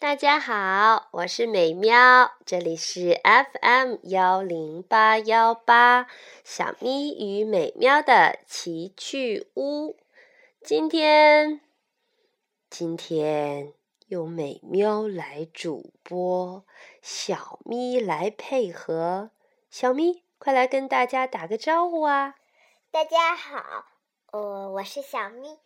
大家好，我是美喵，这里是 FM 幺零八幺八小咪与美喵的奇趣屋。今天，今天由美喵来主播，小咪来配合。小咪，快来跟大家打个招呼啊！大家好，呃，我是小咪。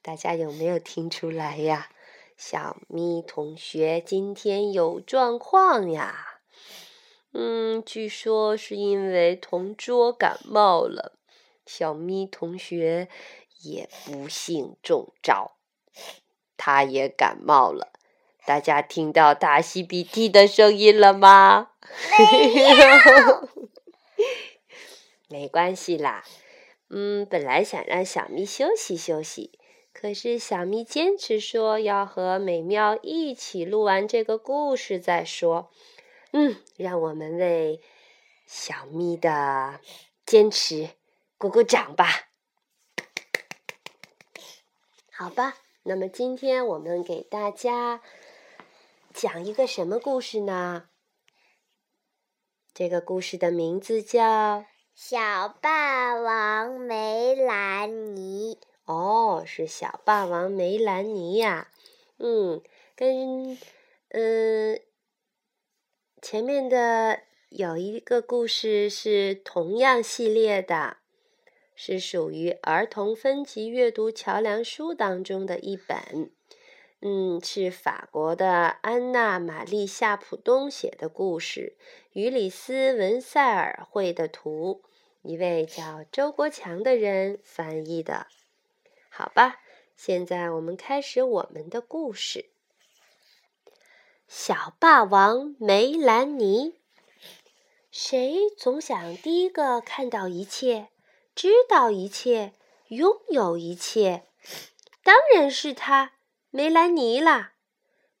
大家有没有听出来呀？小咪同学今天有状况呀，嗯，据说是因为同桌感冒了，小咪同学也不幸中招，他也感冒了。大家听到大吸鼻涕的声音了吗？没有，没关系啦。嗯，本来想让小咪休息休息。可是小咪坚持说要和美妙一起录完这个故事再说。嗯，让我们为小咪的坚持鼓鼓掌吧。好吧，那么今天我们给大家讲一个什么故事呢？这个故事的名字叫《小霸王梅兰妮》。哦，是小霸王梅兰妮呀，嗯，跟嗯前面的有一个故事是同样系列的，是属于儿童分级阅读桥梁书当中的一本，嗯，是法国的安娜玛丽夏普东写的故事，于里斯文塞尔绘的图，一位叫周国强的人翻译的。好吧，现在我们开始我们的故事。小霸王梅兰妮，谁总想第一个看到一切，知道一切，拥有一切？当然是他，梅兰妮啦。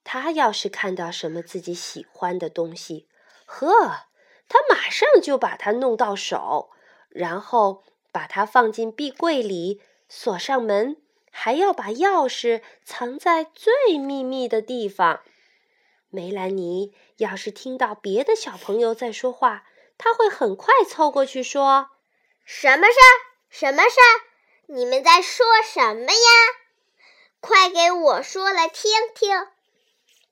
他要是看到什么自己喜欢的东西，呵，他马上就把它弄到手，然后把它放进壁柜里。锁上门，还要把钥匙藏在最秘密的地方。梅兰妮要是听到别的小朋友在说话，他会很快凑过去说：“什么事儿？什么事儿？你们在说什么呀？快给我说来听听。”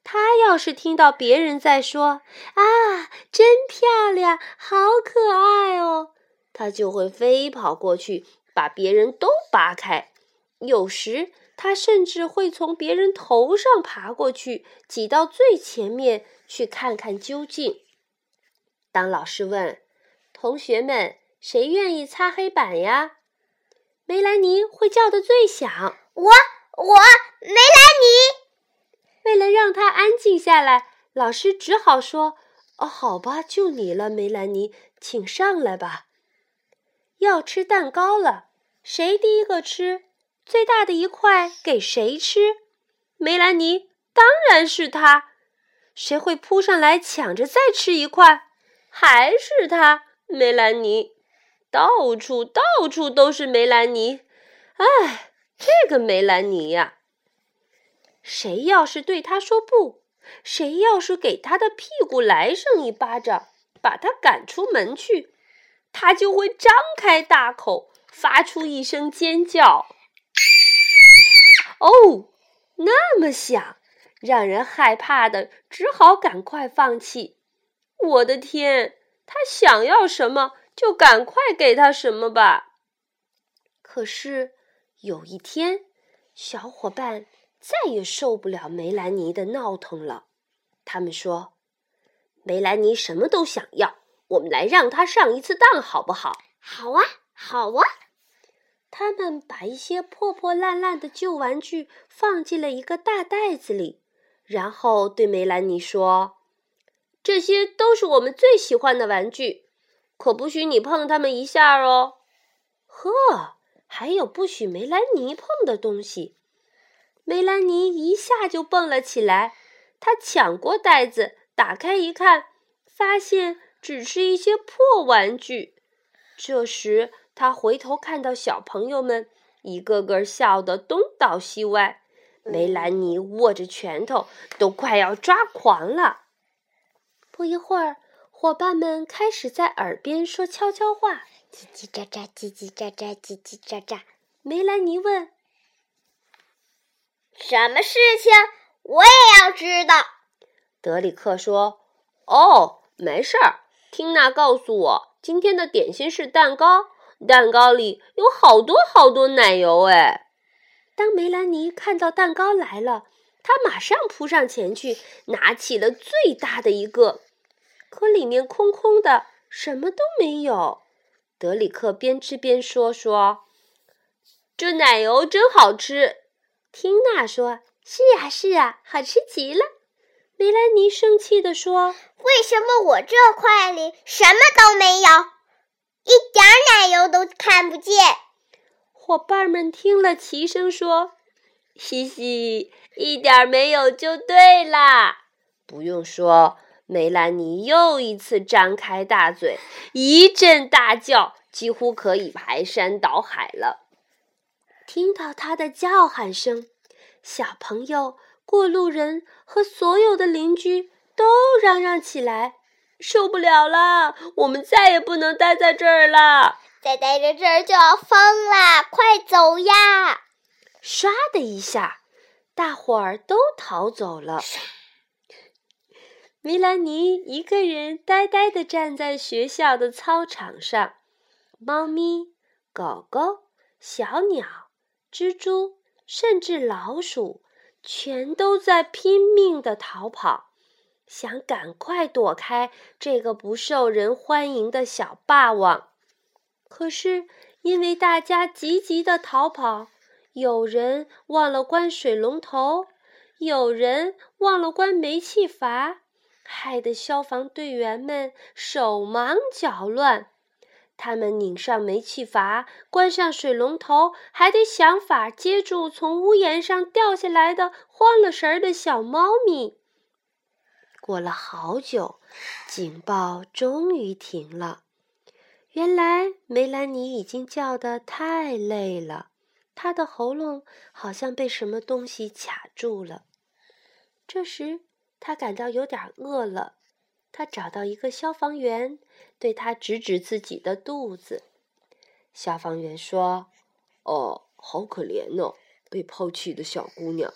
他要是听到别人在说：“啊，真漂亮，好可爱哦！”他就会飞跑过去。把别人都扒开，有时他甚至会从别人头上爬过去，挤到最前面去看看究竟。当老师问同学们谁愿意擦黑板呀，梅兰妮会叫的最响：“我，我，梅兰妮。”为了让他安静下来，老师只好说：“哦，好吧，就你了，梅兰妮，请上来吧。要吃蛋糕了。”谁第一个吃最大的一块给谁吃？梅兰妮当然是他。谁会扑上来抢着再吃一块？还是他，梅兰妮。到处到处都是梅兰妮。哎，这个梅兰妮呀！谁要是对他说不，谁要是给他的屁股来上一巴掌，把他赶出门去，他就会张开大口。发出一声尖叫，哦，那么响，让人害怕的，只好赶快放弃。我的天，他想要什么就赶快给他什么吧。可是有一天，小伙伴再也受不了梅兰妮的闹腾了。他们说：“梅兰妮什么都想要，我们来让她上一次当，好不好？”“好啊，好啊。”他们把一些破破烂烂的旧玩具放进了一个大袋子里，然后对梅兰妮说：“这些都是我们最喜欢的玩具，可不许你碰它们一下哦。”呵，还有不许梅兰妮碰的东西。梅兰妮一下就蹦了起来，她抢过袋子，打开一看，发现只是一些破玩具。这时，他回头看到小朋友们一个个笑得东倒西歪，梅兰妮握着拳头，都快要抓狂了。不一会儿，伙伴们开始在耳边说悄悄话，叽叽喳喳，叽叽喳喳，叽叽喳喳。梅兰妮问：“什么事情？我也要知道。”德里克说：“哦，没事儿。缇娜告诉我，今天的点心是蛋糕，蛋糕里有好多好多奶油。”哎。当梅兰妮看到蛋糕来了，她马上扑上前去，拿起了最大的一个，可里面空空的，什么都没有。德里克边吃边说：“说，这奶油真好吃。”缇娜说：“是啊，是啊，好吃极了。”梅兰妮生气地说：“为什么我这块里什么都没有，一点奶油都看不见？”伙伴们听了，齐声说：“嘻嘻，一点没有就对啦！”不用说，梅兰妮又一次张开大嘴，一阵大叫，几乎可以排山倒海了。听到她的叫喊声，小朋友、过路人和所有的邻居都嚷嚷起来：“受不了了，我们再也不能待在这儿了！”再待在这儿就要疯了！快走呀！唰的一下，大伙儿都逃走了。梅兰妮一个人呆呆地站在学校的操场上，猫咪、狗狗、小鸟、蜘蛛，甚至老鼠，全都在拼命地逃跑，想赶快躲开这个不受人欢迎的小霸王。可是，因为大家急急的逃跑，有人忘了关水龙头，有人忘了关煤气阀，害得消防队员们手忙脚乱。他们拧上煤气阀，关上水龙头，还得想法接住从屋檐上掉下来的慌了神儿的小猫咪。过了好久，警报终于停了。原来梅兰妮已经叫得太累了，她的喉咙好像被什么东西卡住了。这时，她感到有点饿了。她找到一个消防员，对他指指自己的肚子。消防员说：“哦，好可怜哦，被抛弃的小姑娘。”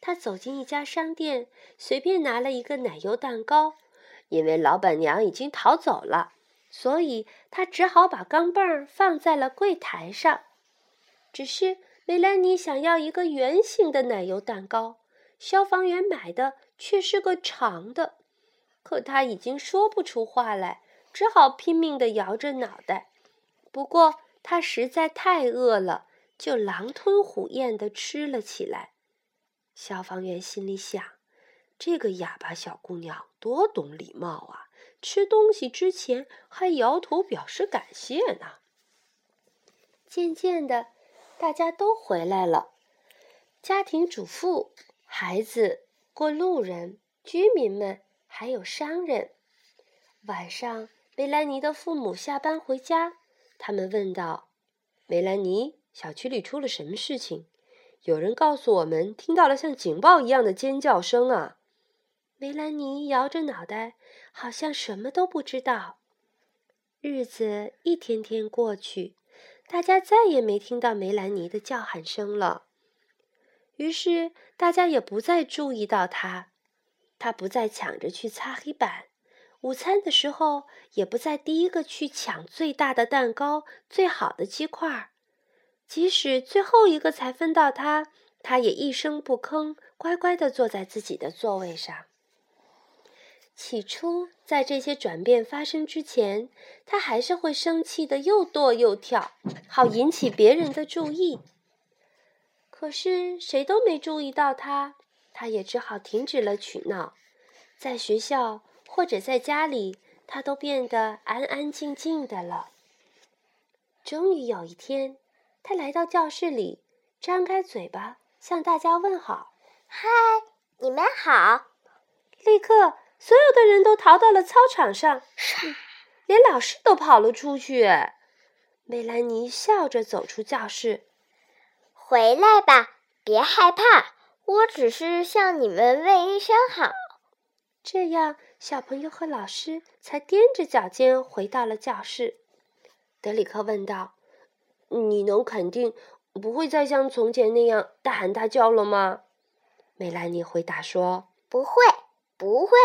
他走进一家商店，随便拿了一个奶油蛋糕，因为老板娘已经逃走了。所以他只好把钢镚放在了柜台上。只是梅兰妮想要一个圆形的奶油蛋糕，消防员买的却是个长的。可他已经说不出话来，只好拼命地摇着脑袋。不过他实在太饿了，就狼吞虎咽地吃了起来。消防员心里想：这个哑巴小姑娘多懂礼貌啊！吃东西之前还摇头表示感谢呢。渐渐的，大家都回来了，家庭主妇、孩子、过路人、居民们，还有商人。晚上，梅兰妮的父母下班回家，他们问道：“梅兰妮，小区里出了什么事情？有人告诉我们，听到了像警报一样的尖叫声啊！”梅兰妮摇着脑袋，好像什么都不知道。日子一天天过去，大家再也没听到梅兰妮的叫喊声了。于是，大家也不再注意到她。她不再抢着去擦黑板，午餐的时候也不再第一个去抢最大的蛋糕、最好的鸡块。即使最后一个才分到他，他也一声不吭，乖乖地坐在自己的座位上。起初，在这些转变发生之前，他还是会生气的，又跺又跳，好引起别人的注意。可是谁都没注意到他，他也只好停止了取闹。在学校或者在家里，他都变得安安静静的了。终于有一天，他来到教室里，张开嘴巴向大家问好：“嗨，你们好！”立刻。所有的人都逃到了操场上，连老师都跑了出去。梅兰妮笑着走出教室，回来吧，别害怕，我只是向你们问一声好。这样，小朋友和老师才踮着脚尖回到了教室。德里克问道：“你能肯定不会再像从前那样大喊大叫了吗？”梅兰妮回答说：“不会，不会，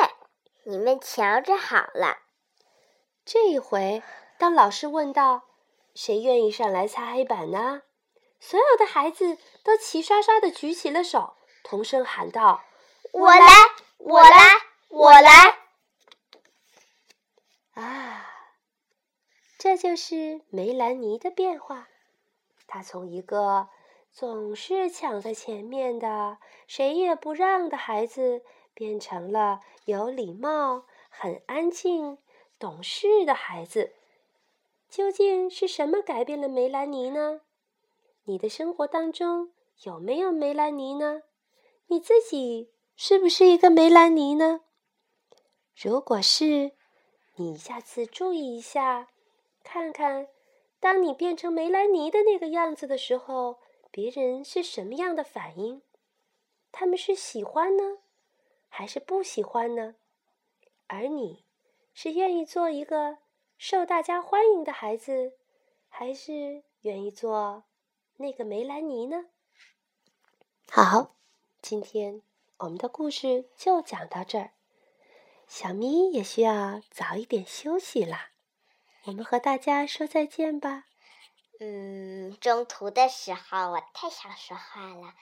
你们瞧着好了。”这一回，当老师问道：“谁愿意上来擦黑板呢？”所有的孩子都齐刷刷的举起了手，同声喊道：“我来，我来，我来！”啊，这就是梅兰妮的变化。他从一个总是抢在前面的、谁也不让的孩子，变成了有礼貌、很安静。懂事的孩子，究竟是什么改变了梅兰妮呢？你的生活当中有没有梅兰妮呢？你自己是不是一个梅兰妮呢？如果是，你下次注意一下，看看，当你变成梅兰妮的那个样子的时候，别人是什么样的反应？他们是喜欢呢，还是不喜欢呢？而你？是愿意做一个受大家欢迎的孩子，还是愿意做那个梅兰妮呢？好，今天我们的故事就讲到这儿。小咪也需要早一点休息啦。我们和大家说再见吧。嗯，中途的时候我太想说话了，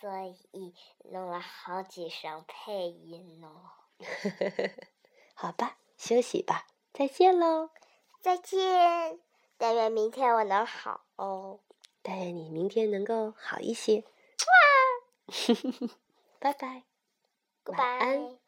所以弄了好几声配音哦。好吧。休息吧，再见喽！再见，但愿明天我能好哦。但愿你明天能够好一些。哇！拜拜，晚安。